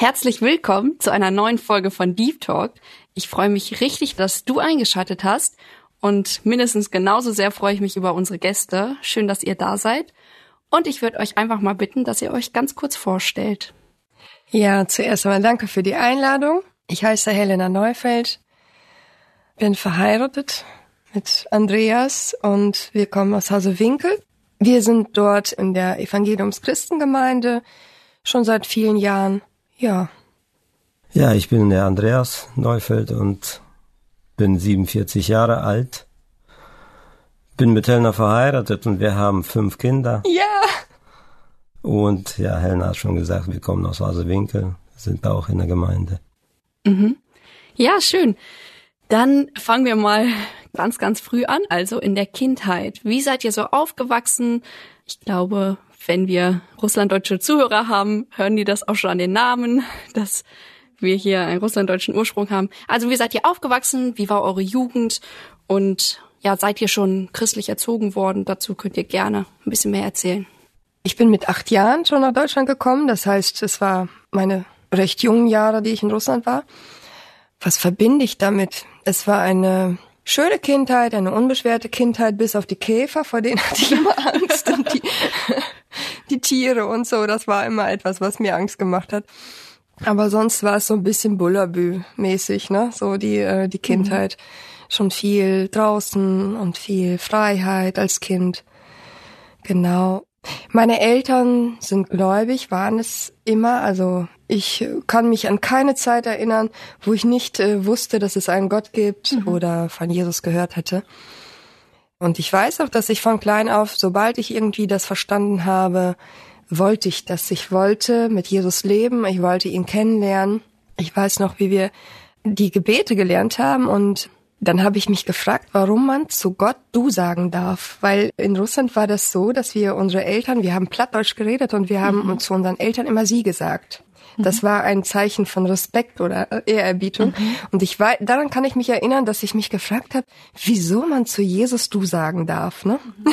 Herzlich willkommen zu einer neuen Folge von Deep Talk. Ich freue mich richtig, dass du eingeschaltet hast und mindestens genauso sehr freue ich mich über unsere Gäste. Schön, dass ihr da seid. Und ich würde euch einfach mal bitten, dass ihr euch ganz kurz vorstellt. Ja, zuerst einmal danke für die Einladung. Ich heiße Helena Neufeld, bin verheiratet mit Andreas und wir kommen aus Hause Winkel. Wir sind dort in der Evangeliums-Christengemeinde schon seit vielen Jahren. Ja. Ja, ich bin der Andreas Neufeld und bin 47 Jahre alt. Bin mit Helena verheiratet und wir haben fünf Kinder. Ja. Und ja, Helena hat schon gesagt, wir kommen aus Hasewinkel, sind auch in der Gemeinde. Mhm. Ja, schön. Dann fangen wir mal ganz, ganz früh an, also in der Kindheit. Wie seid ihr so aufgewachsen? Ich glaube, wenn wir russlanddeutsche Zuhörer haben, hören die das auch schon an den Namen, dass wir hier einen russlanddeutschen Ursprung haben. Also wie seid ihr aufgewachsen? Wie war eure Jugend? Und ja, seid ihr schon christlich erzogen worden? Dazu könnt ihr gerne ein bisschen mehr erzählen. Ich bin mit acht Jahren schon nach Deutschland gekommen. Das heißt, es war meine recht jungen Jahre, die ich in Russland war. Was verbinde ich damit? Es war eine schöne Kindheit, eine unbeschwerte Kindheit, bis auf die Käfer, vor denen hatte ich immer Angst. und die, die Tiere und so, das war immer etwas, was mir Angst gemacht hat. Aber sonst war es so ein bisschen Bullabü-mäßig, ne? So die, äh, die Kindheit. Mhm. Schon viel draußen und viel Freiheit als Kind. Genau. Meine Eltern sind gläubig, waren es immer. Also ich kann mich an keine Zeit erinnern, wo ich nicht äh, wusste, dass es einen Gott gibt mhm. oder von Jesus gehört hätte. Und ich weiß auch, dass ich von klein auf, sobald ich irgendwie das verstanden habe, wollte ich das. Ich wollte mit Jesus leben, ich wollte ihn kennenlernen. Ich weiß noch, wie wir die Gebete gelernt haben und dann habe ich mich gefragt, warum man zu Gott du sagen darf. Weil in Russland war das so, dass wir unsere Eltern, wir haben Plattdeutsch geredet und wir haben mhm. zu unseren Eltern immer sie gesagt. Das war ein Zeichen von Respekt oder Ehrerbietung. Mhm. Und ich war, daran kann ich mich erinnern, dass ich mich gefragt habe, wieso man zu Jesus du sagen darf, ne? Mhm.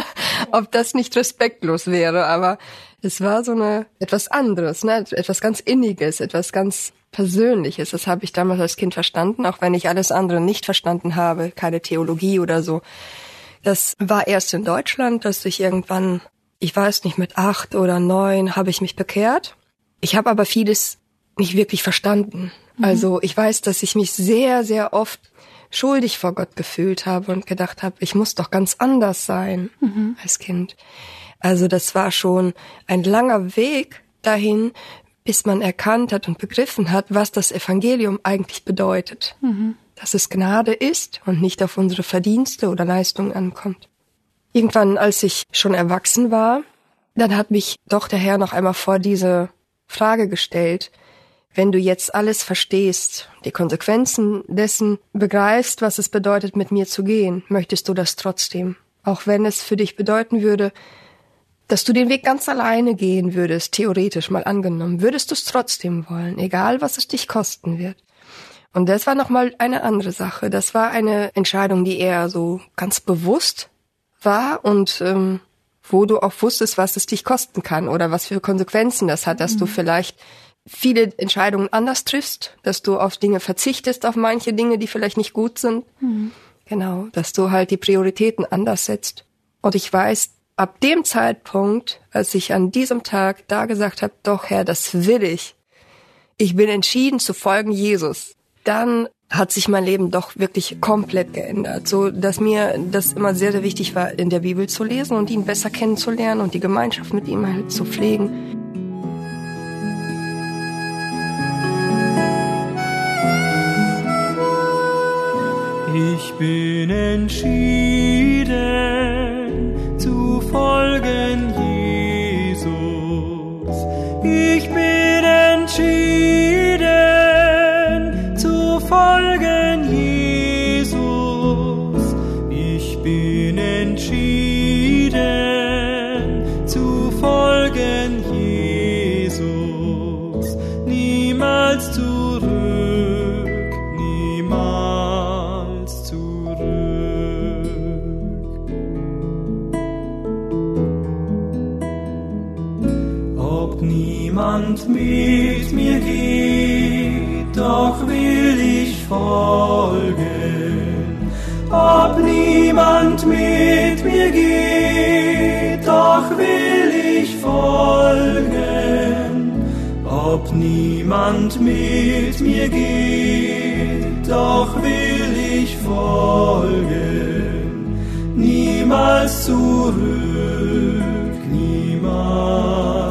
Ob das nicht respektlos wäre, aber es war so eine etwas anderes, ne? Etwas ganz Inniges, etwas ganz Persönliches. Das habe ich damals als Kind verstanden, auch wenn ich alles andere nicht verstanden habe, keine Theologie oder so. Das war erst in Deutschland, dass ich irgendwann, ich weiß nicht, mit acht oder neun habe ich mich bekehrt ich habe aber vieles nicht wirklich verstanden. Mhm. Also ich weiß, dass ich mich sehr, sehr oft schuldig vor Gott gefühlt habe und gedacht habe, ich muss doch ganz anders sein mhm. als Kind. Also das war schon ein langer Weg dahin, bis man erkannt hat und begriffen hat, was das Evangelium eigentlich bedeutet. Mhm. Dass es Gnade ist und nicht auf unsere Verdienste oder Leistungen ankommt. Irgendwann, als ich schon erwachsen war, dann hat mich doch der Herr noch einmal vor diese Frage gestellt, wenn du jetzt alles verstehst, die Konsequenzen dessen begreifst, was es bedeutet, mit mir zu gehen, möchtest du das trotzdem? Auch wenn es für dich bedeuten würde, dass du den Weg ganz alleine gehen würdest, theoretisch mal angenommen, würdest du es trotzdem wollen, egal was es dich kosten wird. Und das war nochmal eine andere Sache. Das war eine Entscheidung, die eher so ganz bewusst war und ähm, wo du auch wusstest, was es dich kosten kann oder was für Konsequenzen das hat, dass mhm. du vielleicht viele Entscheidungen anders triffst, dass du auf Dinge verzichtest, auf manche Dinge, die vielleicht nicht gut sind. Mhm. Genau, dass du halt die Prioritäten anders setzt. Und ich weiß, ab dem Zeitpunkt, als ich an diesem Tag da gesagt habe, doch Herr, das will ich. Ich bin entschieden zu folgen Jesus. Dann hat sich mein Leben doch wirklich komplett geändert, so dass mir das immer sehr sehr wichtig war, in der Bibel zu lesen und ihn besser kennenzulernen und die Gemeinschaft mit ihm halt zu pflegen. Ich bin entschieden zu folgen Jesus. Ich bin entschieden Ob niemand mit mir geht, doch will ich folgen. Ob niemand mit mir geht, doch will ich folgen. Ob niemand mit mir geht, doch will ich folgen. Niemals zurück, niemals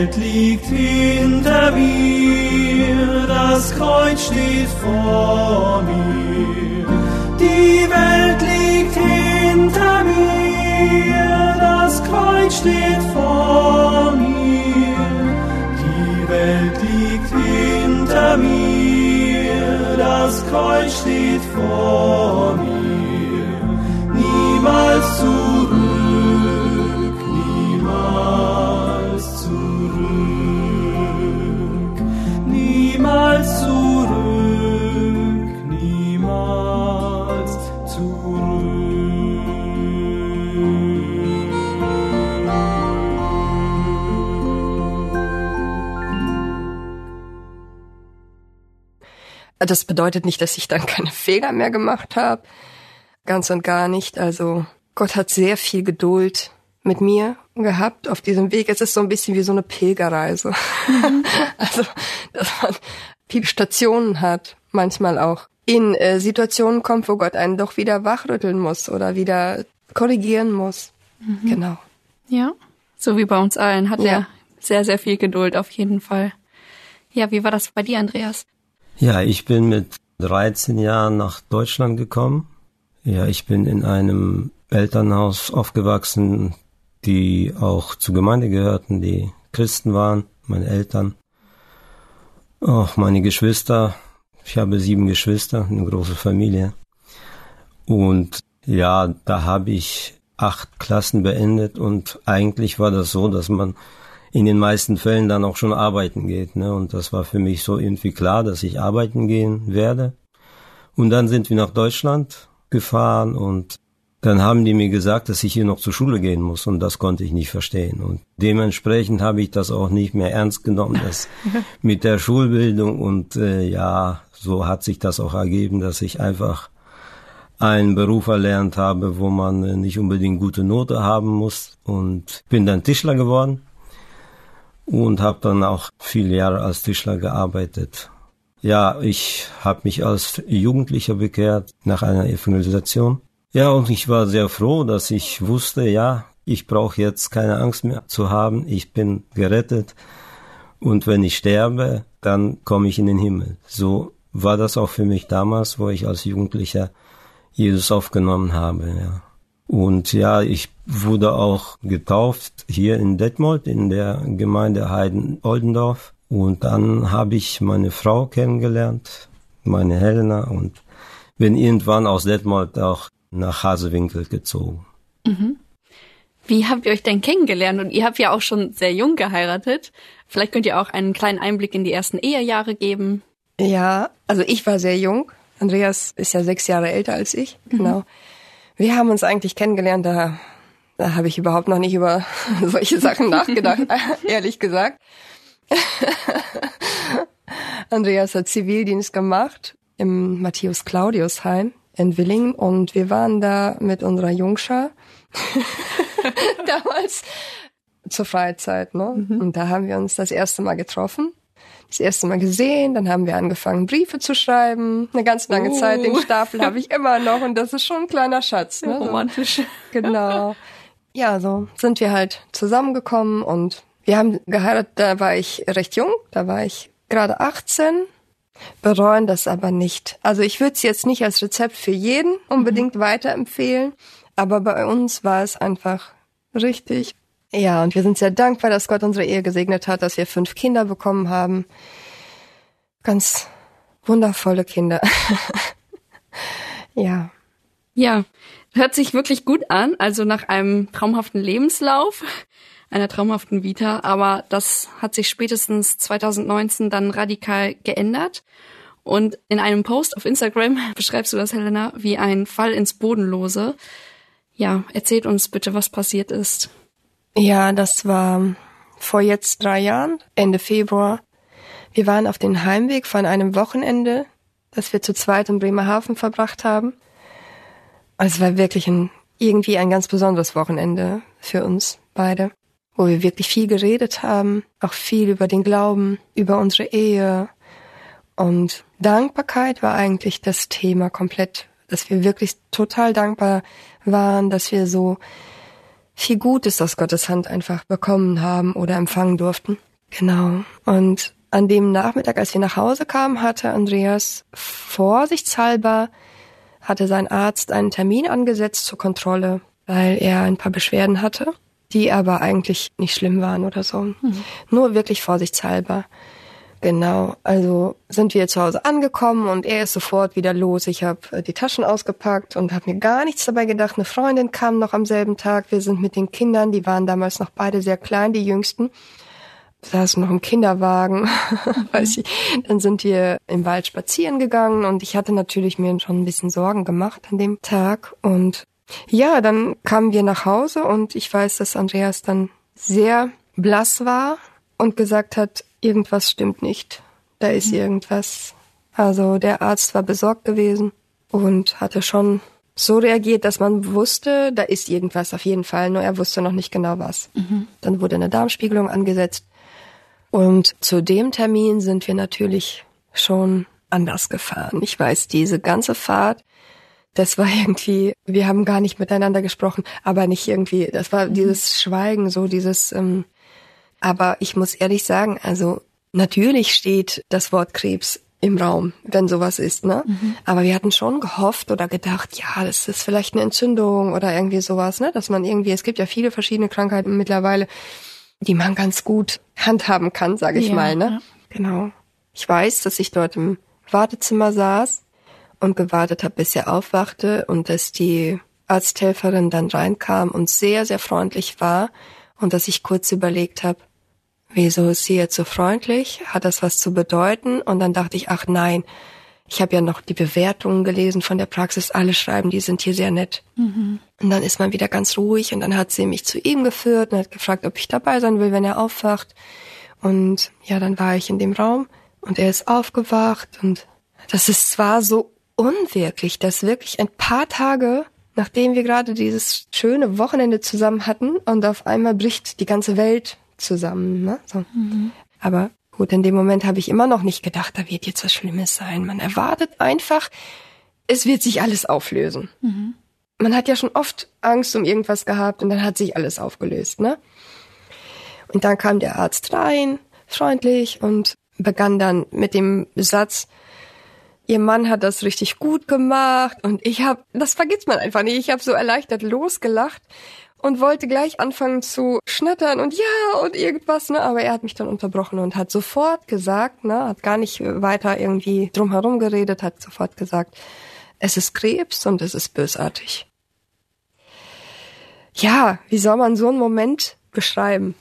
Welt liegt hinter mir, das Kreuz steht vor mir. Die Welt liegt hinter mir, das Kreuz steht vor mir. Die Welt liegt hinter mir, das Kreuz steht vor mir. Niemals zurück, Das bedeutet nicht, dass ich dann keine Fehler mehr gemacht habe. Ganz und gar nicht. Also Gott hat sehr viel Geduld mit mir gehabt auf diesem Weg. Es ist so ein bisschen wie so eine Pilgerreise. also, dass man viele Stationen hat, manchmal auch in äh, Situationen kommt, wo Gott einen doch wieder wachrütteln muss oder wieder korrigieren muss. Genau. Ja, so wie bei uns allen hat Ja. er sehr, sehr viel Geduld auf jeden Fall. Ja, wie war das bei dir, Andreas? Ja, ich bin mit 13 Jahren nach Deutschland gekommen. Ja, ich bin in einem Elternhaus aufgewachsen, die auch zur Gemeinde gehörten, die Christen waren, meine Eltern, auch meine Geschwister. Ich habe sieben Geschwister, eine große Familie. Und ja, da habe ich acht Klassen beendet und eigentlich war das so, dass man in den meisten Fällen dann auch schon arbeiten geht. Ne? Und das war für mich so irgendwie klar, dass ich arbeiten gehen werde. Und dann sind wir nach Deutschland gefahren und dann haben die mir gesagt, dass ich hier noch zur Schule gehen muss und das konnte ich nicht verstehen. Und dementsprechend habe ich das auch nicht mehr ernst genommen, das mit der Schulbildung und äh, ja, so hat sich das auch ergeben, dass ich einfach einen Beruf erlernt habe, wo man äh, nicht unbedingt gute Note haben muss und bin dann Tischler geworden und habe dann auch viele Jahre als Tischler gearbeitet. Ja, ich habe mich als Jugendlicher bekehrt nach einer Evangelisation. Ja, und ich war sehr froh, dass ich wusste, ja, ich brauche jetzt keine Angst mehr zu haben, ich bin gerettet und wenn ich sterbe, dann komme ich in den Himmel. So war das auch für mich damals, wo ich als Jugendlicher Jesus aufgenommen habe, ja. Und ja, ich wurde auch getauft hier in Detmold in der Gemeinde Heiden-Oldendorf. Und dann habe ich meine Frau kennengelernt, meine Helena, und bin irgendwann aus Detmold auch nach Hasewinkel gezogen. Wie habt ihr euch denn kennengelernt? Und ihr habt ja auch schon sehr jung geheiratet. Vielleicht könnt ihr auch einen kleinen Einblick in die ersten Ehejahre geben. Ja, also ich war sehr jung. Andreas ist ja sechs Jahre älter als ich. Genau. Wir haben uns eigentlich kennengelernt, da, da habe ich überhaupt noch nicht über solche Sachen nachgedacht, ehrlich gesagt. Andreas hat Zivildienst gemacht. im Matthäus Claudius Heim in Willingen und wir waren da mit unserer Jungschar damals zur Freizeit, ne? Mhm. Und da haben wir uns das erste Mal getroffen, das erste Mal gesehen, dann haben wir angefangen Briefe zu schreiben, eine ganz lange Oh. Zeit, den Stapel habe ich immer noch und das ist schon ein kleiner Schatz, ne? So. Romantisch. Genau. Ja, so sind wir halt zusammengekommen und wir haben geheiratet, da war ich recht jung, da war ich gerade 18, bereuen das aber nicht. Also ich würde es jetzt nicht als Rezept für jeden unbedingt weiterempfehlen, aber bei uns war es einfach richtig. Ja, und wir sind sehr dankbar, dass Gott unsere Ehe gesegnet hat, dass wir fünf Kinder bekommen haben. Ganz wundervolle Kinder. ja. Ja, hört sich wirklich gut an. Also nach einem traumhaften Lebenslauf, einer traumhaften Vita. Aber das hat sich spätestens 2019 dann radikal geändert. Und in einem Post auf Instagram beschreibst du das, Helena, wie ein Fall ins Bodenlose. Ja, erzählt uns bitte, was passiert ist. Ja, das war vor jetzt drei Jahren, Ende Februar. Wir waren auf dem Heimweg von einem Wochenende, das wir zu zweit in Bremerhaven verbracht haben. Also Es war wirklich ein, irgendwie ein ganz besonderes Wochenende für uns beide, wo wir wirklich viel geredet haben, auch viel über den Glauben, über unsere Ehe. Und Dankbarkeit war eigentlich das Thema komplett, dass wir wirklich total dankbar waren, dass wir so viel Gutes aus Gottes Hand einfach bekommen haben oder empfangen durften. Genau. Und an dem Nachmittag, als wir nach Hause kamen, hatte Andreas vorsichtshalber, hatte sein Arzt einen Termin angesetzt zur Kontrolle, weil er ein paar Beschwerden hatte, die aber eigentlich nicht schlimm waren oder so. Nur wirklich vorsichtshalber. Genau, also sind wir zu Hause angekommen und er ist sofort wieder los. Ich habe die Taschen ausgepackt und habe mir gar nichts dabei gedacht. Eine Freundin kam noch am selben Tag. Wir sind mit den Kindern, die waren damals noch beide sehr klein, die jüngsten, saßen noch im Kinderwagen. Weiß ich. Dann sind wir im Wald spazieren gegangen und ich hatte natürlich mir schon ein bisschen Sorgen gemacht an dem Tag. Und ja, dann kamen wir nach Hause und ich weiß, dass Andreas dann sehr blass war und gesagt hat, irgendwas stimmt nicht. Da ist irgendwas. Also der Arzt war besorgt gewesen und hatte schon so reagiert, dass man wusste, da ist irgendwas auf jeden Fall, nur er wusste noch nicht genau was. Dann wurde eine Darmspiegelung angesetzt und zu dem Termin sind wir natürlich schon anders gefahren. Ich weiß, diese ganze Fahrt, das war irgendwie, wir haben gar nicht miteinander gesprochen, aber nicht irgendwie, das war dieses Schweigen, so dieses, ähm, aber ich muss ehrlich sagen, also natürlich steht das Wort Krebs im Raum, wenn sowas ist, ne? Aber wir hatten schon gehofft oder gedacht, ja, das ist vielleicht eine Entzündung oder irgendwie sowas, ne? Dass man irgendwie, es gibt ja viele verschiedene Krankheiten mittlerweile, die man ganz gut handhaben kann, sage ich Ja, mal, ne? ja. Genau. Ich weiß, dass ich dort im Wartezimmer saß und gewartet habe, bis er aufwachte und dass die Arzthelferin dann reinkam und sehr, sehr freundlich war und dass ich kurz überlegt habe, wieso ist sie jetzt so freundlich? Hat das was zu bedeuten? Und dann dachte ich, ach nein, ich habe ja noch die Bewertungen gelesen von der Praxis, alle schreiben, die sind hier sehr nett. Und dann ist man wieder ganz ruhig und dann hat sie mich zu ihm geführt und hat gefragt, ob ich dabei sein will, wenn er aufwacht. Und ja, dann war ich in dem Raum und er ist aufgewacht und das ist zwar so unwirklich, dass wirklich ein paar Tage, nachdem wir gerade dieses schöne Wochenende zusammen hatten und auf einmal bricht die ganze Welt zusammen. Ne? So. Aber gut, in dem Moment habe ich immer noch nicht gedacht, da wird jetzt was Schlimmes sein. Man erwartet einfach, es wird sich alles auflösen. Man hat ja schon oft Angst um irgendwas gehabt und dann hat sich alles aufgelöst, ne? Und dann kam der Arzt rein, freundlich, und begann dann mit dem Satz, Ihr Mann hat das richtig gut gemacht und ich habe, das vergisst man einfach nicht, ich habe so erleichtert losgelacht und wollte gleich anfangen zu schnattern und ja und irgendwas, ne, aber er hat mich dann unterbrochen und hat sofort gesagt, ne, hat gar nicht weiter irgendwie drumherum geredet, hat sofort gesagt, es ist Krebs und es ist bösartig. Ja, wie soll man so einen Moment beschreiben?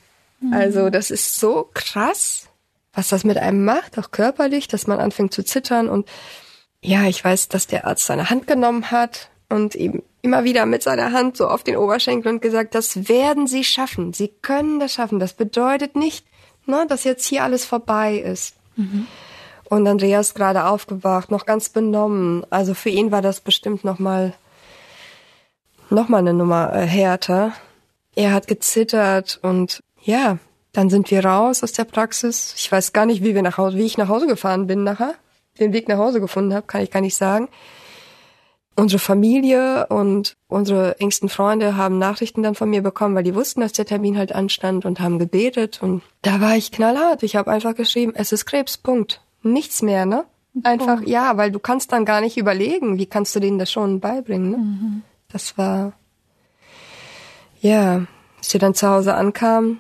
Also, das ist so krass, was das mit einem macht, auch körperlich, dass man anfängt zu zittern und ja, ich weiß, dass der Arzt seine Hand genommen hat und ihm immer wieder mit seiner Hand so auf den Oberschenkel und gesagt, das werden Sie schaffen. Sie können das schaffen. Das bedeutet nicht, ne, dass jetzt hier alles vorbei ist. Und Andreas gerade aufgewacht, noch ganz benommen. Also für ihn war das bestimmt noch mal noch mal eine Nummer äh, härter. Er hat gezittert und ja, dann sind wir raus aus der Praxis. Ich weiß gar nicht, wie wir nach Hause, wie ich nach Hause gefahren bin nachher. Den Weg nach Hause gefunden habe, kann ich gar nicht sagen. Unsere Familie und unsere engsten Freunde haben Nachrichten dann von mir bekommen, weil die wussten, dass der Termin halt anstand und haben gebetet. Und da war ich knallhart. Ich habe einfach geschrieben, es ist Krebs, Punkt. Nichts mehr, ne? Einfach, ja, weil du kannst dann gar nicht überlegen, wie kannst du denen das schon beibringen, ne? Mhm. Das war, ja, als wir dann zu Hause ankamen,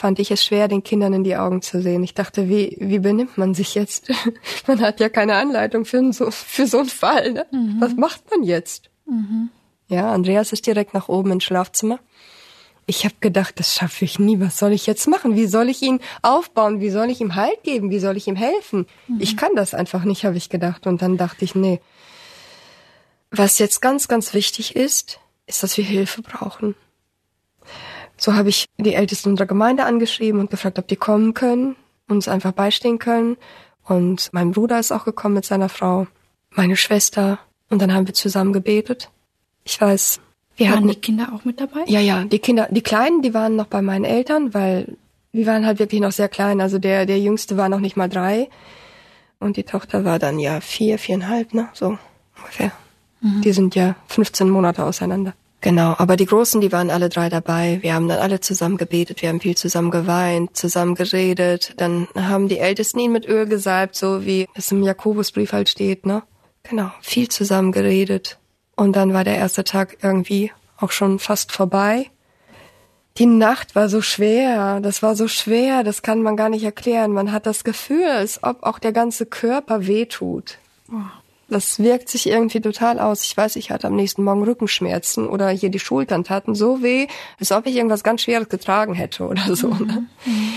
fand ich es schwer, den Kindern in die Augen zu sehen. Ich dachte, wie, wie benimmt man sich jetzt? man hat ja keine Anleitung für so, für so einen Fall. Ne? Mhm. Was macht man jetzt? Mhm. Ja, Andreas ist direkt nach oben ins Schlafzimmer. Ich habe gedacht, das schaffe ich nie. Was soll ich jetzt machen? Wie soll ich ihn aufbauen? Wie soll ich ihm Halt geben? Wie soll ich ihm helfen? Mhm. Ich kann das einfach nicht, habe ich gedacht. Und dann dachte ich, nee. Was jetzt ganz, ganz wichtig ist, ist, dass wir Hilfe brauchen. So habe ich die Ältesten unserer Gemeinde angeschrieben und gefragt, ob die kommen können, uns einfach beistehen können. Und mein Bruder ist auch gekommen mit seiner Frau, meine Schwester. Und dann haben wir zusammen gebetet. Ich weiß, wir waren hatten die Kinder auch mit dabei? Ja, ja, die Kinder, die Kleinen, die waren noch bei meinen Eltern, weil wir waren halt wirklich noch sehr klein. Also der, der Jüngste war noch nicht mal drei. Und die Tochter war dann ja vier, viereinhalb, ne, so ungefähr. Mhm. Die sind ja 15 Monate auseinander. Genau, aber die Großen, die waren alle drei dabei. Wir haben dann alle zusammen gebetet, wir haben viel zusammen geweint, zusammen geredet. Dann haben die Ältesten ihn mit Öl gesalbt, so wie es im Jakobusbrief halt steht, ne? Genau, viel zusammen geredet. Und dann war der erste Tag irgendwie auch schon fast vorbei. Die Nacht war so schwer, das war so schwer, das kann man gar nicht erklären. Man hat das Gefühl, als ob auch der ganze Körper wehtut. Oh. Das wirkt sich irgendwie total aus. Ich weiß, ich hatte am nächsten Morgen Rückenschmerzen oder hier die Schultern taten so weh, als ob ich irgendwas ganz Schweres getragen hätte oder so. Mhm. Ne? Mhm.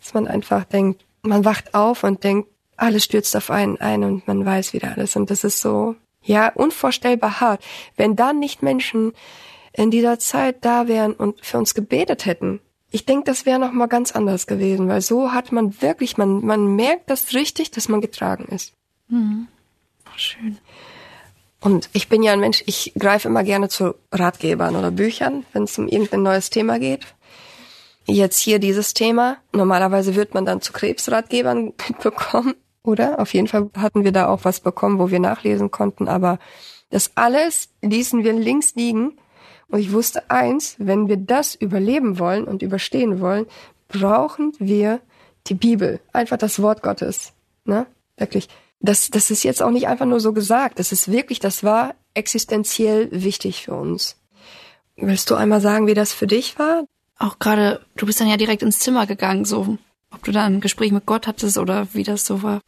Dass man einfach denkt, man wacht auf und denkt, alles stürzt auf einen ein und man weiß wieder alles. Und das ist so, ja, unvorstellbar hart. Wenn dann nicht Menschen in dieser Zeit da wären und für uns gebetet hätten, ich denke, das wäre noch mal ganz anders gewesen, weil so hat man wirklich, man, man merkt das richtig, dass man getragen ist. Mhm. Schön. Und ich bin ja ein Mensch, ich greife immer gerne zu Ratgebern oder Büchern, wenn es um irgendein neues Thema geht. Jetzt hier dieses Thema. Normalerweise wird man dann zu Krebsratgebern bekommen, oder? Auf jeden Fall hatten wir da auch was bekommen, wo wir nachlesen konnten, aber das alles ließen wir links liegen. Und ich wusste eins, wenn wir das überleben wollen und überstehen wollen, brauchen wir die Bibel. Einfach das Wort Gottes. Ne? Wirklich das, das ist jetzt auch nicht einfach nur so gesagt. Das ist wirklich, das war existenziell wichtig für uns. Willst du einmal sagen, wie das für dich war? Auch gerade, du bist dann ja direkt ins Zimmer gegangen, so. Ob du da ein Gespräch mit Gott hattest oder wie das so war.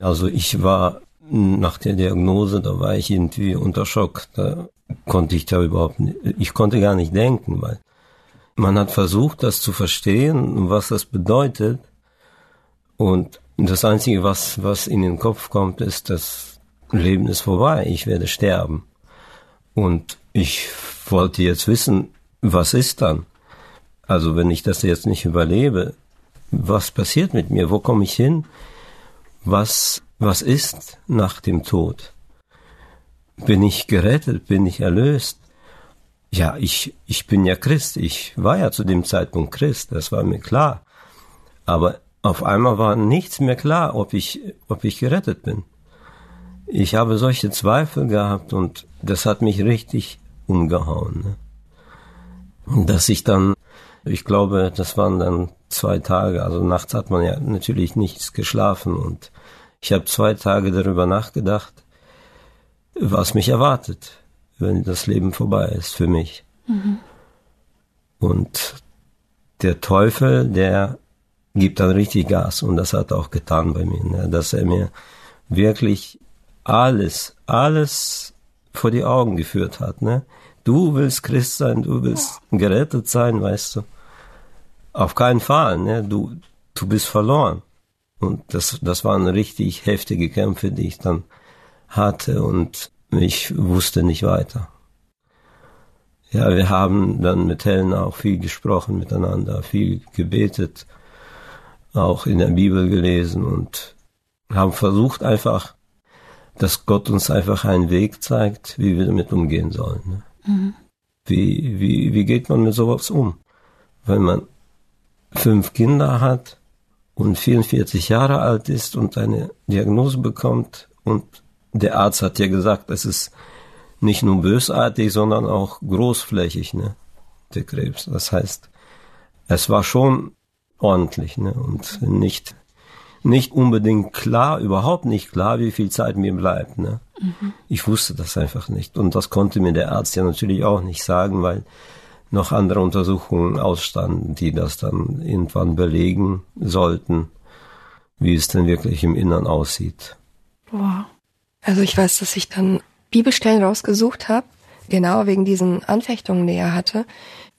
Also ich war nach der Diagnose, da war ich irgendwie unter Schock. Da konnte ich da überhaupt nicht, ich konnte gar nicht denken, weil man hat versucht, das zu verstehen, was das bedeutet. Und das Einzige, was, was in den Kopf kommt, ist, das Leben ist vorbei, ich werde sterben. Und ich wollte jetzt wissen, was ist dann? Also wenn ich das jetzt nicht überlebe, was passiert mit mir? Wo komme ich hin? Was, was ist nach dem Tod? Bin ich gerettet? Bin ich erlöst? Ja, ich, ich bin ja Christ. Ich war ja zu dem Zeitpunkt Christ. Das war mir klar. Aber auf einmal war nichts mehr klar, ob ich, ob ich gerettet bin. Ich habe solche Zweifel gehabt und das hat mich richtig umgehauen. Ne? Dass ich dann, ich glaube, das waren dann zwei Tage, also nachts hat man ja natürlich nichts geschlafen und ich habe zwei Tage darüber nachgedacht, was mich erwartet, wenn das Leben vorbei ist für mich. Mhm. Und der Teufel, der gibt dann richtig Gas und das hat er auch getan bei mir, ne? dass er mir wirklich alles, alles vor die Augen geführt hat. Ne? Du willst Christ sein, du willst gerettet sein, weißt du. Auf keinen Fall, ne? du, du bist verloren. Und das, das waren richtig heftige Kämpfe, die ich dann hatte und ich wusste nicht weiter. Ja, wir haben dann mit Helen auch viel gesprochen miteinander, viel gebetet auch in der Bibel gelesen und haben versucht einfach, dass Gott uns einfach einen Weg zeigt, wie wir damit umgehen sollen. Ne? Mhm. Wie, wie, wie geht man mit sowas um? Wenn man fünf Kinder hat und 44 Jahre alt ist und eine Diagnose bekommt und der Arzt hat ja gesagt, es ist nicht nur bösartig, sondern auch großflächig, ne, der Krebs. Das heißt, es war schon ordentlich, ne, und nicht, nicht unbedingt klar, überhaupt nicht klar, wie viel Zeit mir bleibt, ne. Mhm. Ich wusste das einfach nicht. Und das konnte mir der Arzt ja natürlich auch nicht sagen, weil noch andere Untersuchungen ausstanden, die das dann irgendwann belegen sollten, wie es denn wirklich im Innern aussieht. Boah. Also ich weiß, dass ich dann Bibelstellen rausgesucht habe, genau wegen diesen Anfechtungen, die er hatte,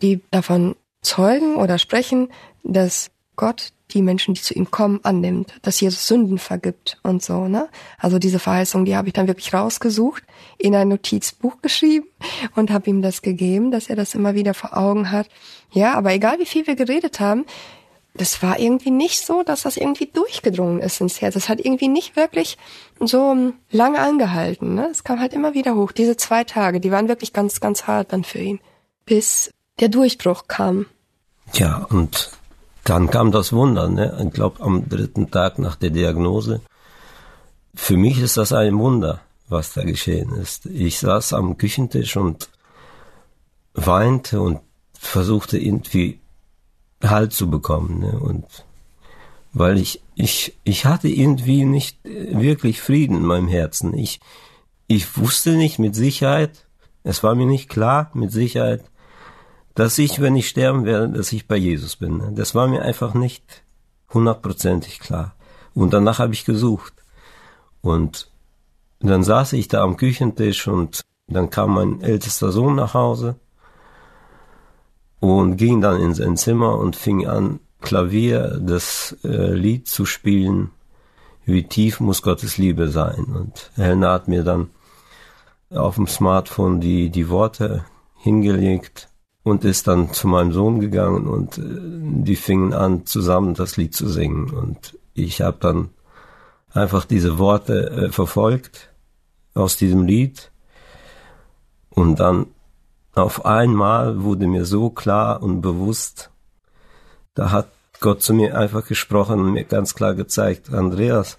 die davon zeugen oder sprechen, dass Gott die Menschen, die zu ihm kommen, annimmt, dass Jesus Sünden vergibt und so, ne? Also diese Verheißung, die habe ich dann wirklich rausgesucht, in ein Notizbuch geschrieben und habe ihm das gegeben, dass er das immer wieder vor Augen hat. Ja, aber egal wie viel wir geredet haben, das war irgendwie nicht so, dass das irgendwie durchgedrungen ist ins Herz. Das hat irgendwie nicht wirklich so lange angehalten. Ne? Es kam halt immer wieder hoch. Diese zwei Tage, die waren wirklich ganz, ganz hart dann für ihn, bis der Durchbruch kam. Ja, und dann kam das Wunder. Ne? Ich glaube, am dritten Tag nach der Diagnose. Für mich ist das ein Wunder, was da geschehen ist. Ich saß am Küchentisch und weinte und versuchte irgendwie Halt zu bekommen. Ne? Und weil ich, ich, ich hatte irgendwie nicht wirklich Frieden in meinem Herzen. Ich, ich wusste nicht mit Sicherheit, es war mir nicht klar mit Sicherheit, dass ich, wenn ich sterben werde, dass ich bei Jesus bin. Das war mir einfach nicht hundertprozentig klar. Und danach habe ich gesucht. Und dann saß ich da am Küchentisch und dann kam mein ältester Sohn nach Hause und ging dann in sein Zimmer und fing an, Klavier das äh, Lied zu spielen, wie tief muss Gottes Liebe sein. Und Helena hat mir dann auf dem Smartphone die, die Worte hingelegt und ist dann zu meinem Sohn gegangen und äh, die fingen an, zusammen das Lied zu singen. Und ich habe dann einfach diese Worte äh, verfolgt aus diesem Lied und dann auf einmal wurde mir so klar und bewusst, da hat Gott zu mir einfach gesprochen und mir ganz klar gezeigt, Andreas,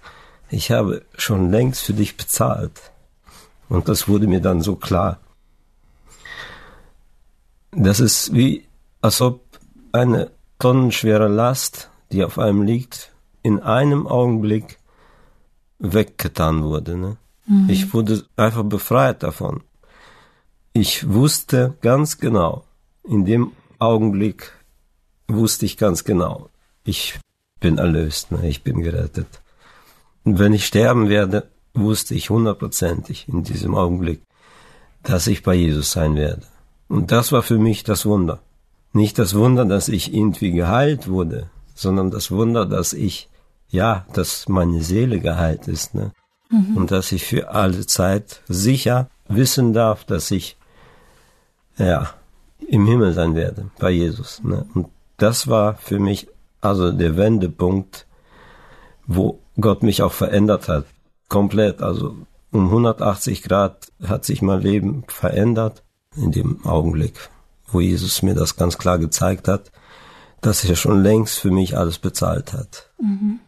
ich habe schon längst für dich bezahlt. Und das wurde mir dann so klar. Das ist wie, als ob eine tonnenschwere Last, die auf einem liegt, in einem Augenblick weggetan wurde. Ne? Mhm. Ich wurde einfach befreit davon. Ich wusste ganz genau, in dem Augenblick wusste ich ganz genau, ich bin erlöst, ne? ich bin gerettet. Und wenn ich sterben werde, wusste ich hundertprozentig in diesem Augenblick, dass ich bei Jesus sein werde. Und das war für mich das Wunder. Nicht das Wunder, dass ich irgendwie geheilt wurde, sondern das Wunder, dass ich, ja, dass meine Seele geheilt ist, ne? Mhm. Und dass ich für alle Zeit sicher wissen darf, dass ich ja, im Himmel sein werde, bei Jesus. Ne? Und das war für mich also der Wendepunkt, wo Gott mich auch verändert hat. Komplett, also um 180 Grad hat sich mein Leben verändert in dem Augenblick, wo Jesus mir das ganz klar gezeigt hat, dass er schon längst für mich alles bezahlt hat. Mhm.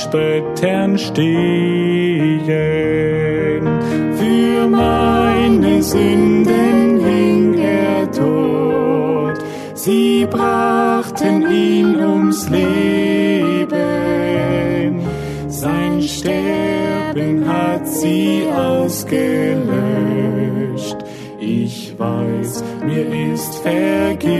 Spöttern stehen. Für meine Sünden hing er tot, sie brachten ihn ums Leben. Sein Sterben hat sie ausgelöscht. Ich weiß, mir ist vergeben.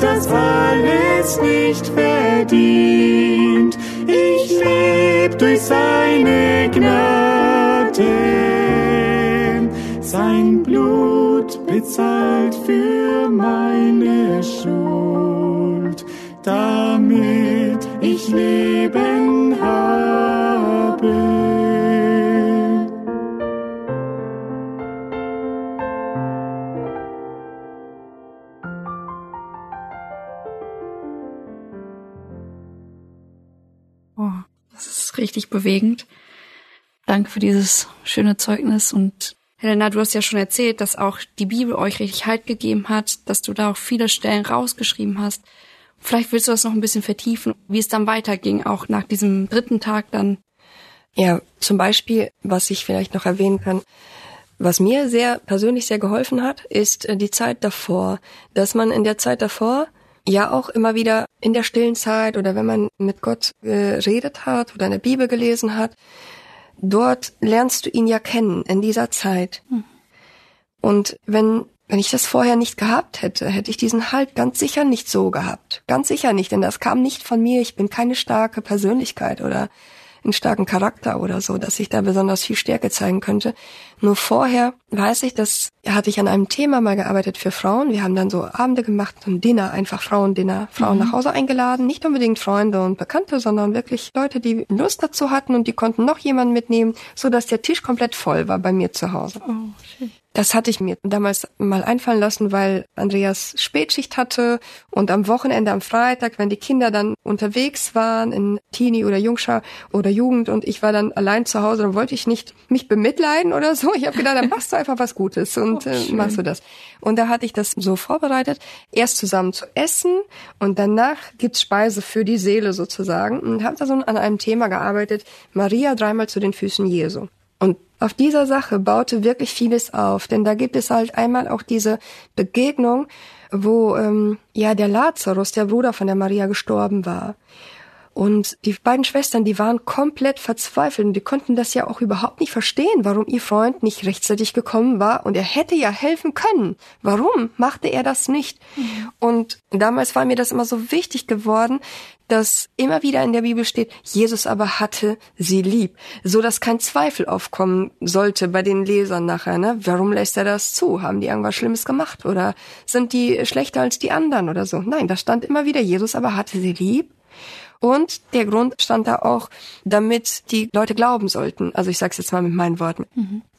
Das alles nicht verdient. Ich leb durch seine Gnade. Sein Blut bezahlt für meine Schuld, damit ich Leben richtig bewegend. Danke für dieses schöne Zeugnis und Helena, du hast ja schon erzählt, dass auch die Bibel euch richtig Halt gegeben hat, dass du da auch viele Stellen rausgeschrieben hast. Vielleicht willst du das noch ein bisschen vertiefen, wie es dann weiterging, auch nach diesem dritten Tag dann. Ja, zum Beispiel, was ich vielleicht noch erwähnen kann, was mir sehr persönlich sehr geholfen hat, ist äh, die Zeit davor, dass man in der Zeit davor ja auch immer wieder in der stillen Zeit oder wenn man mit Gott geredet hat oder eine Bibel gelesen hat, dort lernst du ihn ja kennen in dieser Zeit. Und wenn wenn ich das vorher nicht gehabt hätte, hätte ich diesen Halt ganz sicher nicht so gehabt. Ganz sicher nicht, denn das kam nicht von mir. Ich bin keine starke Persönlichkeit oder einen starken Charakter oder so, dass ich da besonders viel Stärke zeigen könnte. Nur vorher weiß ich, dass hatte ich an einem Thema mal gearbeitet für Frauen. Wir haben dann so Abende gemacht, ein Dinner, einfach Frauendinner, Frauen nach Hause eingeladen, nicht unbedingt Freunde und Bekannte, sondern wirklich Leute, die Lust dazu hatten und die konnten noch jemanden mitnehmen, so dass der Tisch komplett voll war bei mir zu Hause. Das hatte ich mir damals mal einfallen lassen, weil Andreas Spätschicht hatte und am Wochenende, am Freitag, wenn die Kinder dann unterwegs waren in Teenie oder Jungschar oder Jugend und ich war dann allein zu Hause, dann wollte ich nicht mich bemitleiden oder so. Ich habe gedacht, dann machst du einfach was Gutes und äh, machst du das. Und da hatte ich das so vorbereitet, erst zusammen zu essen und danach gibt's Speise für die Seele sozusagen und habe da so an einem Thema gearbeitet, Maria dreimal zu den Füßen Jesu. Und auf dieser Sache baute wirklich vieles auf, denn da gibt es halt einmal auch diese Begegnung, wo ähm, ja der Lazarus, der Bruder von der Maria, gestorben war. Und die beiden Schwestern, die waren komplett verzweifelt und die konnten das ja auch überhaupt nicht verstehen, warum ihr Freund nicht rechtzeitig gekommen war und er hätte ja helfen können. Warum machte er das nicht? Und damals war mir das immer so wichtig geworden, dass immer wieder in der Bibel steht, Jesus aber hatte sie lieb, so dass kein Zweifel aufkommen sollte bei den Lesern nachher, ne? Warum lässt er das zu? Haben die irgendwas Schlimmes gemacht oder sind die schlechter als die anderen oder so? Nein, da stand immer wieder, Jesus aber hatte sie lieb. Und der Grund stand da auch, damit die Leute glauben sollten. Also ich sage es jetzt mal mit meinen Worten.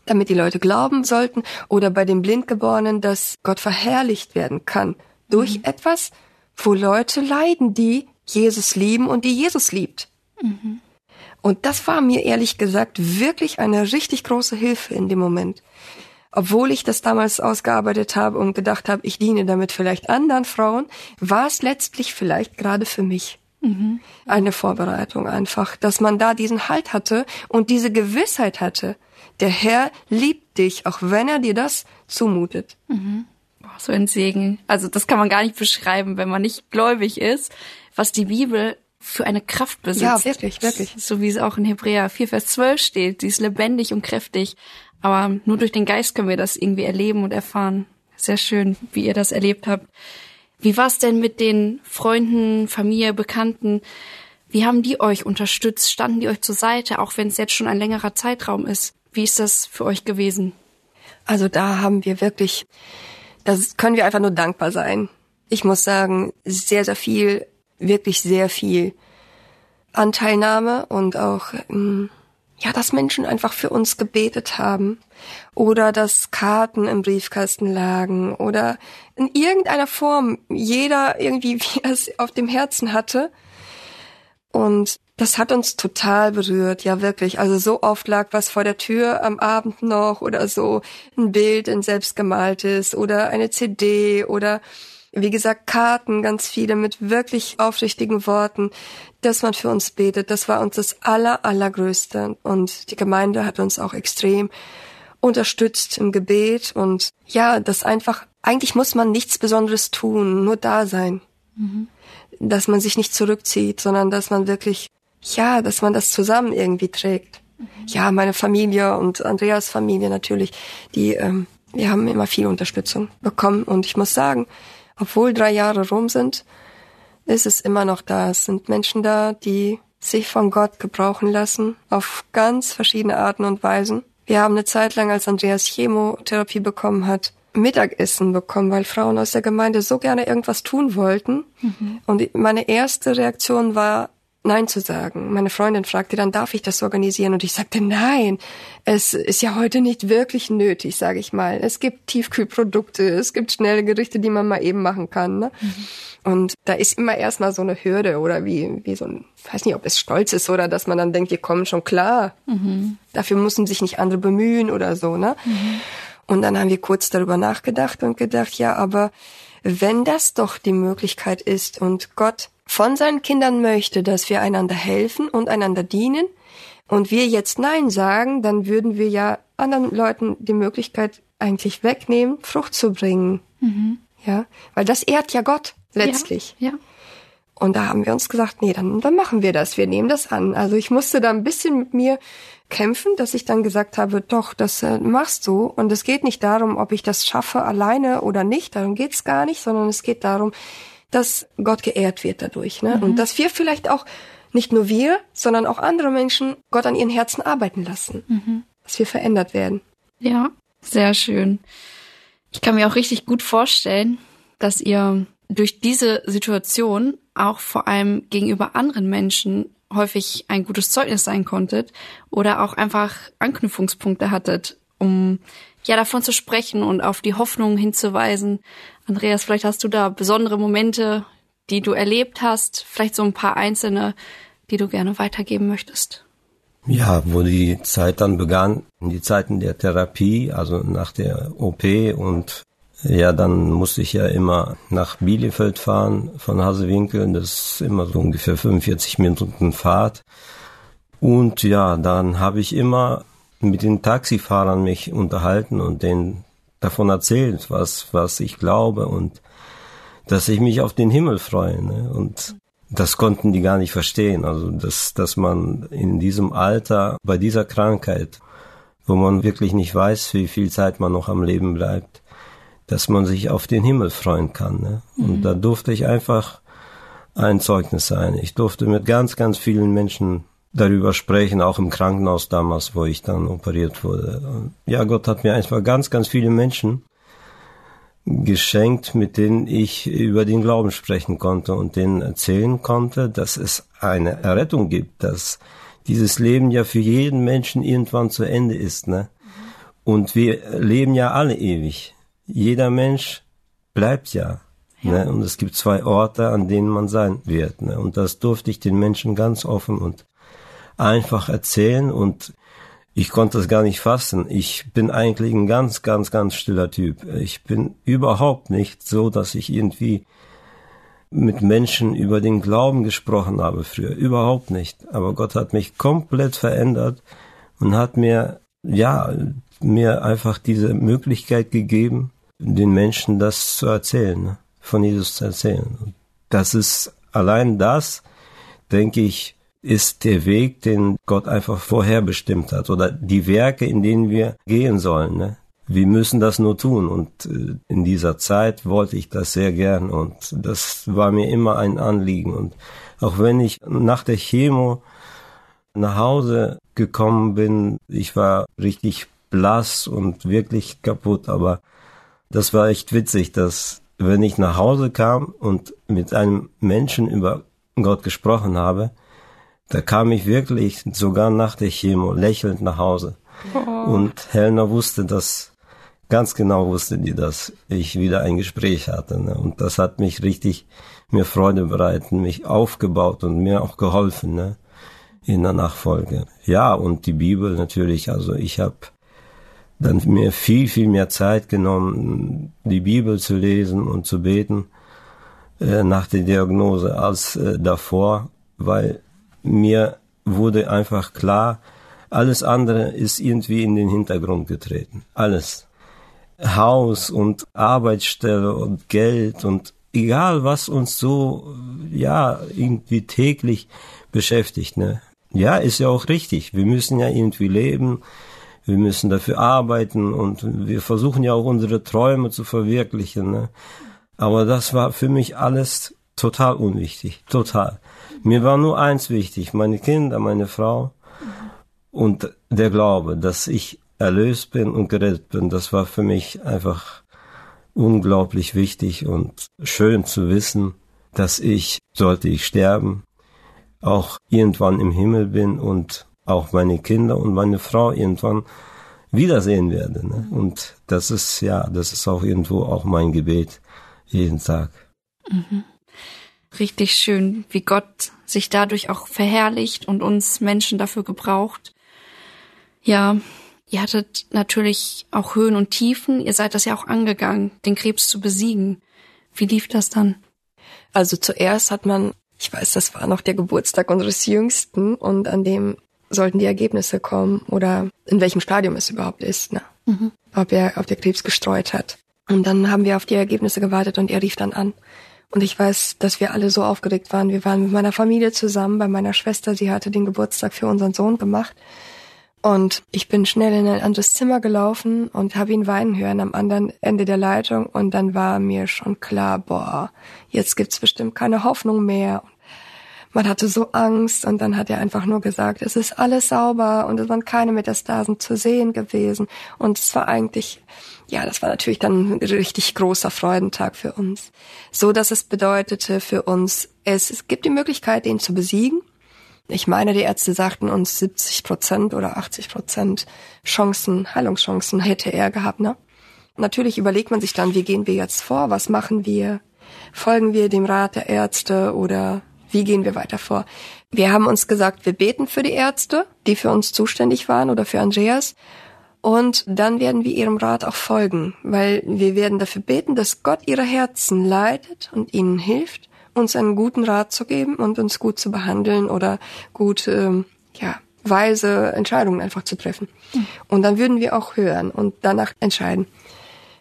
Damit die Leute glauben sollten oder bei den Blindgeborenen, dass Gott verherrlicht werden kann durch etwas, wo Leute leiden, die Jesus lieben und die Jesus liebt. Und das war mir ehrlich gesagt wirklich eine richtig große Hilfe in dem Moment. Obwohl ich das damals ausgearbeitet habe und gedacht habe, ich diene damit vielleicht anderen Frauen, war es letztlich vielleicht gerade für mich eine Vorbereitung einfach, dass man da diesen Halt hatte und diese Gewissheit hatte. Der Herr liebt dich, auch wenn er dir das zumutet. Boah, so ein Segen. Also das kann man gar nicht beschreiben, wenn man nicht gläubig ist, was die Bibel für eine Kraft besitzt. Ja, wirklich, wirklich. So wie es auch in Hebräer 4, Vers 12 steht. Sie ist lebendig und kräftig. Aber nur durch den Geist können wir das irgendwie erleben und erfahren. Sehr schön, wie ihr das erlebt habt. Wie war es denn mit den Freunden, Familie, Bekannten? Wie haben die euch unterstützt? Standen die euch zur Seite, auch wenn es jetzt schon ein längerer Zeitraum ist? Wie ist das für euch gewesen? Also da haben wir wirklich, das können wir einfach nur dankbar sein. Ich muss sagen, sehr, sehr viel, wirklich sehr viel Anteilnahme und auch, ähm, ja, dass Menschen einfach für uns gebetet haben oder dass Karten im Briefkasten lagen oder in irgendeiner Form jeder irgendwie, wie er es auf dem Herzen hatte. Und das hat uns total berührt, ja wirklich. Also so oft lag was vor der Tür am Abend noch oder so ein Bild, ein selbstgemaltes oder eine CD oder wie gesagt Karten, ganz viele mit wirklich aufrichtigen Worten, dass man für uns betet. Das war uns das aller, allergrößte. Und die Gemeinde hat uns auch extrem unterstützt im Gebet und ja, das einfach, eigentlich muss man nichts Besonderes tun, nur da sein. Dass man sich nicht zurückzieht, sondern dass man wirklich ja, dass man das zusammen irgendwie trägt. Ja, meine Familie und Andreas Familie natürlich, die, ähm, wir haben immer viel Unterstützung bekommen und ich muss sagen, obwohl drei Jahre rum sind, ist es immer noch da. Es sind Menschen da, die sich von Gott gebrauchen lassen, auf ganz verschiedene Arten und Weisen. Wir haben eine Zeit lang, als Andreas Chemotherapie bekommen hat, Mittagessen bekommen, weil Frauen aus der Gemeinde so gerne irgendwas tun wollten. Und meine erste Reaktion war, Nein zu sagen. Meine Freundin fragte dann, darf ich das organisieren? Und ich sagte, nein, es ist ja heute nicht wirklich nötig, sage ich mal. Es gibt Tiefkühlprodukte, es gibt schnelle Gerichte, die man mal eben machen kann. Ne? Und da ist immer erstmal so eine Hürde oder wie, wie so ein, weiß nicht, ob es stolz ist oder dass man dann denkt, wir kommen schon klar. Dafür müssen sich nicht andere bemühen oder so, ne? Und dann haben wir kurz darüber nachgedacht und gedacht, ja, aber wenn das doch die Möglichkeit ist und Gott von seinen Kindern möchte, dass wir einander helfen und einander dienen und wir jetzt Nein sagen, dann würden wir ja anderen Leuten die Möglichkeit eigentlich wegnehmen, Frucht zu bringen. Ja, weil das ehrt ja Gott letztlich. Ja. Und da haben wir uns gesagt, nee, dann, dann machen wir das, wir nehmen das an. Also ich musste da ein bisschen mit mir kämpfen, dass ich dann gesagt habe, doch, das äh, machst du. Und es geht nicht darum, ob ich das schaffe alleine oder nicht, darum geht's gar nicht, sondern es geht darum, dass Gott geehrt wird dadurch. Ne? Und dass wir vielleicht auch, nicht nur wir, sondern auch andere Menschen Gott an ihren Herzen arbeiten lassen. Dass wir verändert werden. Ja, sehr schön. Ich kann mir auch richtig gut vorstellen, dass ihr durch diese Situation auch vor allem gegenüber anderen Menschen häufig ein gutes Zeugnis sein konntet oder auch einfach Anknüpfungspunkte hattet, um ja davon zu sprechen und auf die Hoffnung hinzuweisen. Andreas, vielleicht hast du da besondere Momente, die du erlebt hast, vielleicht so ein paar einzelne, die du gerne weitergeben möchtest. Ja, wo die Zeit dann begann, die Zeiten der Therapie, also nach der OP und ja, dann musste ich ja immer nach Bielefeld fahren von Hasewinkel, das ist immer so ungefähr 45 Minuten Fahrt. Und ja, dann habe ich immer mit den Taxifahrern mich unterhalten und denen davon erzählt, was, was ich glaube und dass ich mich auf den Himmel freue. Ne? Und das konnten die gar nicht verstehen. Also, dass, dass man in diesem Alter, bei dieser Krankheit, wo man wirklich nicht weiß, wie viel Zeit man noch am Leben bleibt, dass man sich auf den Himmel freuen kann. Ne? Und da durfte ich einfach ein Zeugnis sein. Ich durfte mit ganz, ganz vielen Menschen darüber sprechen, auch im Krankenhaus damals, wo ich dann operiert wurde. Ja, Gott hat mir einfach ganz, ganz viele Menschen geschenkt, mit denen ich über den Glauben sprechen konnte und denen erzählen konnte, dass es eine Errettung gibt, dass dieses Leben ja für jeden Menschen irgendwann zu Ende ist, ne? Und wir leben ja alle ewig. Jeder Mensch bleibt ja Ja. Ne? Und es gibt zwei Orte, an denen man sein wird. Ne? Und das durfte ich den Menschen ganz offen und einfach erzählen und ich konnte das gar nicht fassen. Ich bin eigentlich ein ganz, ganz, ganz stiller Typ. Ich bin überhaupt nicht so, dass ich irgendwie mit Menschen über den Glauben gesprochen habe früher. Überhaupt nicht. Aber Gott hat mich komplett verändert und hat mir, ja, mir einfach diese Möglichkeit gegeben, den Menschen das zu erzählen, von Jesus zu erzählen. Das ist allein das, denke ich, ist der Weg, den Gott einfach vorherbestimmt hat oder die Werke, in denen wir gehen sollen. Ne? Wir müssen das nur tun und äh, in dieser Zeit wollte ich das sehr gern und das war mir immer ein Anliegen und auch wenn ich nach der Chemo nach Hause gekommen bin, ich war richtig blass und wirklich kaputt, aber das war echt witzig, dass wenn ich nach Hause kam und mit einem Menschen über Gott gesprochen habe, da kam ich wirklich sogar nach der Chemo lächelnd nach Hause. Oh. Und Helena wusste das, ganz genau wusste die, dass ich wieder ein Gespräch hatte. Ne? Und das hat mich richtig mir Freude bereiten, mich aufgebaut und mir auch geholfen ne? in der Nachfolge. Ja, und die Bibel natürlich. Also ich habe dann mir viel, viel mehr Zeit genommen, die Bibel zu lesen und zu beten äh, nach der Diagnose als äh, davor, weil mir wurde einfach klar, alles andere ist irgendwie in den Hintergrund getreten. Alles. Haus und Arbeitsstelle und Geld und egal was uns so, ja, irgendwie täglich beschäftigt, ne. Ja, ist ja auch richtig. Wir müssen ja irgendwie leben. Wir müssen dafür arbeiten und wir versuchen ja auch unsere Träume zu verwirklichen, ne. Aber das war für mich alles total unwichtig. Total. Mir war nur eins wichtig, meine Kinder, meine Frau und der Glaube, dass ich erlöst bin und gerettet bin. Das war für mich einfach unglaublich wichtig und schön zu wissen, dass ich, sollte ich sterben, auch irgendwann im Himmel bin und auch meine Kinder und meine Frau irgendwann wiedersehen werde. Ne? Und das ist ja, das ist auch irgendwo auch mein Gebet jeden Tag. Mhm richtig schön, wie Gott sich dadurch auch verherrlicht und uns Menschen dafür gebraucht. Ja, ihr hattet natürlich auch Höhen und Tiefen. Ihr seid das ja auch angegangen, den Krebs zu besiegen. Wie lief das dann? Also zuerst hat man, ich weiß, das war noch der Geburtstag unseres Jüngsten und an dem sollten die Ergebnisse kommen oder in welchem Stadium es überhaupt ist, ne? Mhm. ob er, ob der Krebs gestreut hat. Und dann haben wir auf die Ergebnisse gewartet und er rief dann an. Und ich weiß, dass wir alle so aufgeregt waren. Wir waren mit meiner Familie zusammen, bei meiner Schwester. Sie hatte den Geburtstag für unseren Sohn gemacht. Und ich bin schnell in ein anderes Zimmer gelaufen und habe ihn weinen hören am anderen Ende der Leitung. Und dann war mir schon klar, boah, jetzt gibt's bestimmt keine Hoffnung mehr. Man hatte so Angst und dann hat er einfach nur gesagt, es ist alles sauber und es waren keine Metastasen zu sehen gewesen. Und es war eigentlich ja, das war natürlich dann ein richtig großer Freudentag für uns. So dass es bedeutete für uns, es, es gibt die Möglichkeit, den zu besiegen. Ich meine, die Ärzte sagten uns 70 Prozent oder 80 Prozent Chancen, Heilungschancen hätte er gehabt, ne? Natürlich überlegt man sich dann, wie gehen wir jetzt vor? Was machen wir? Folgen wir dem Rat der Ärzte oder wie gehen wir weiter vor? Wir haben uns gesagt, wir beten für die Ärzte, die für uns zuständig waren oder für Andreas und dann werden wir ihrem Rat auch folgen, weil wir werden dafür beten, dass Gott ihre Herzen leitet und ihnen hilft, uns einen guten Rat zu geben und uns gut zu behandeln oder gut, ähm, ja, weise Entscheidungen einfach zu treffen. Und dann würden wir auch hören und danach entscheiden.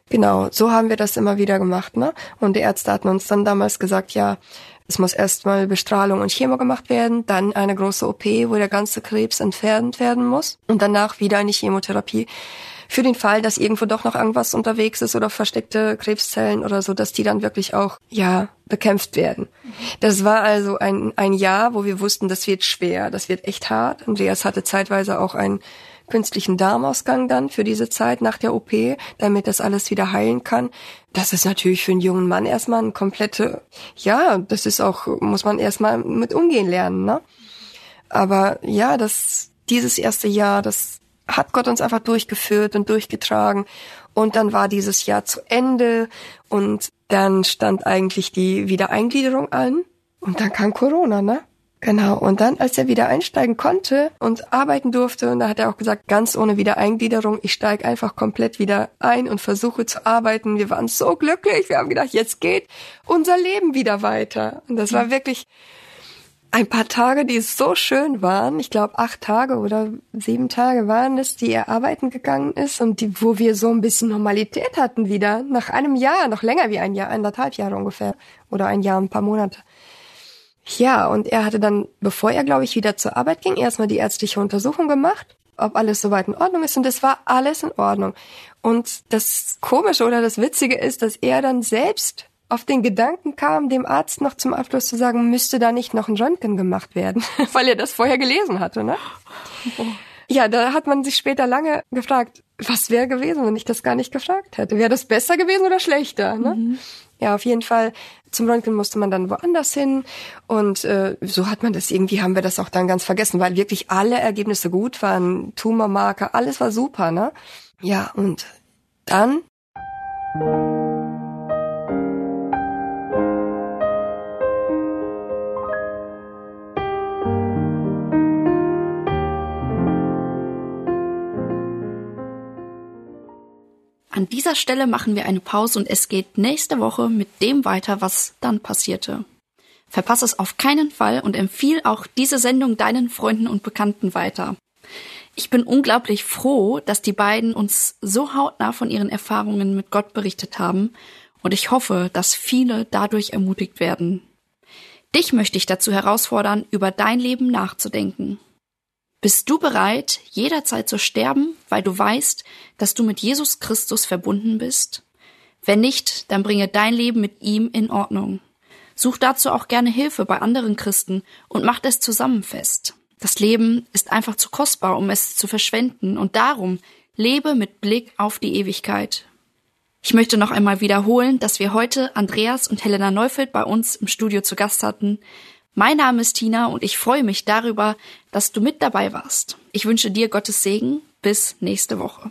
Genau, so haben wir das immer wieder gemacht, ne? Und die Ärzte hatten uns dann damals gesagt, ja, es muss erstmal Bestrahlung und Chemo gemacht werden, dann eine große OP, wo der ganze Krebs entfernt werden muss und danach wieder eine Chemotherapie. Für den Fall, dass irgendwo doch noch irgendwas unterwegs ist oder versteckte Krebszellen oder so, dass die dann wirklich auch, ja, bekämpft werden. Das war also ein, ein Jahr, wo wir wussten, das wird schwer, das wird echt hart. Andreas hatte zeitweise auch ein künstlichen Darmausgang dann für diese Zeit nach der OP, damit das alles wieder heilen kann. Das ist natürlich für einen jungen Mann erstmal ein komplette, ja, das ist auch, muss man erstmal mit umgehen lernen, ne? Aber ja, das, dieses erste Jahr, das hat Gott uns einfach durchgeführt und durchgetragen. Und dann war dieses Jahr zu Ende und dann stand eigentlich die Wiedereingliederung an und dann kam Corona, ne? Genau. Und dann, als er wieder einsteigen konnte und arbeiten durfte, und da hat er auch gesagt, ganz ohne Wiedereingliederung, ich steige einfach komplett wieder ein und versuche zu arbeiten. Wir waren so glücklich. Wir haben gedacht, jetzt geht unser Leben wieder weiter. Und das war wirklich ein paar Tage, die so schön waren. Ich glaube, acht Tage oder sieben Tage waren es, die er arbeiten gegangen ist und die, wo wir so ein bisschen Normalität hatten wieder. Nach einem Jahr, noch länger wie ein Jahr, anderthalb Jahre ungefähr. Oder ein Jahr, ein paar Monate. Ja, und er hatte dann, bevor er, glaube ich, wieder zur Arbeit ging, erstmal die ärztliche Untersuchung gemacht, ob alles soweit in Ordnung ist. Und es war alles in Ordnung. Und das Komische oder das Witzige ist, dass er dann selbst auf den Gedanken kam, dem Arzt noch zum Abschluss zu sagen, müsste da nicht noch ein Röntgen gemacht werden, weil er das vorher gelesen hatte, ne? Oh. Ja, da hat man sich später lange gefragt, was wäre gewesen, wenn ich das gar nicht gefragt hätte? Wäre das besser gewesen oder schlechter? Ne? Mhm. Ja, auf jeden Fall zum Röntgen musste man dann woanders hin und äh, so hat man das irgendwie haben wir das auch dann ganz vergessen, weil wirklich alle Ergebnisse gut waren, Tumormarker, alles war super, ne? Ja, und dann An dieser Stelle machen wir eine Pause und es geht nächste Woche mit dem weiter, was dann passierte. Verpasse es auf keinen Fall und empfiehl auch diese Sendung deinen Freunden und Bekannten weiter. Ich bin unglaublich froh, dass die beiden uns so hautnah von ihren Erfahrungen mit Gott berichtet haben und ich hoffe, dass viele dadurch ermutigt werden. Dich möchte ich dazu herausfordern, über dein Leben nachzudenken. Bist du bereit, jederzeit zu sterben, weil du weißt, dass du mit Jesus Christus verbunden bist? Wenn nicht, dann bringe dein Leben mit ihm in Ordnung. Such dazu auch gerne Hilfe bei anderen Christen und mach es zusammen fest. Das Leben ist einfach zu kostbar, um es zu verschwenden, und darum lebe mit Blick auf die Ewigkeit. Ich möchte noch einmal wiederholen, dass wir heute Andreas und Helena Neufeld bei uns im Studio zu Gast hatten. Mein Name ist Tina und ich freue mich darüber, dass du mit dabei warst. Ich wünsche dir Gottes Segen. Bis nächste Woche.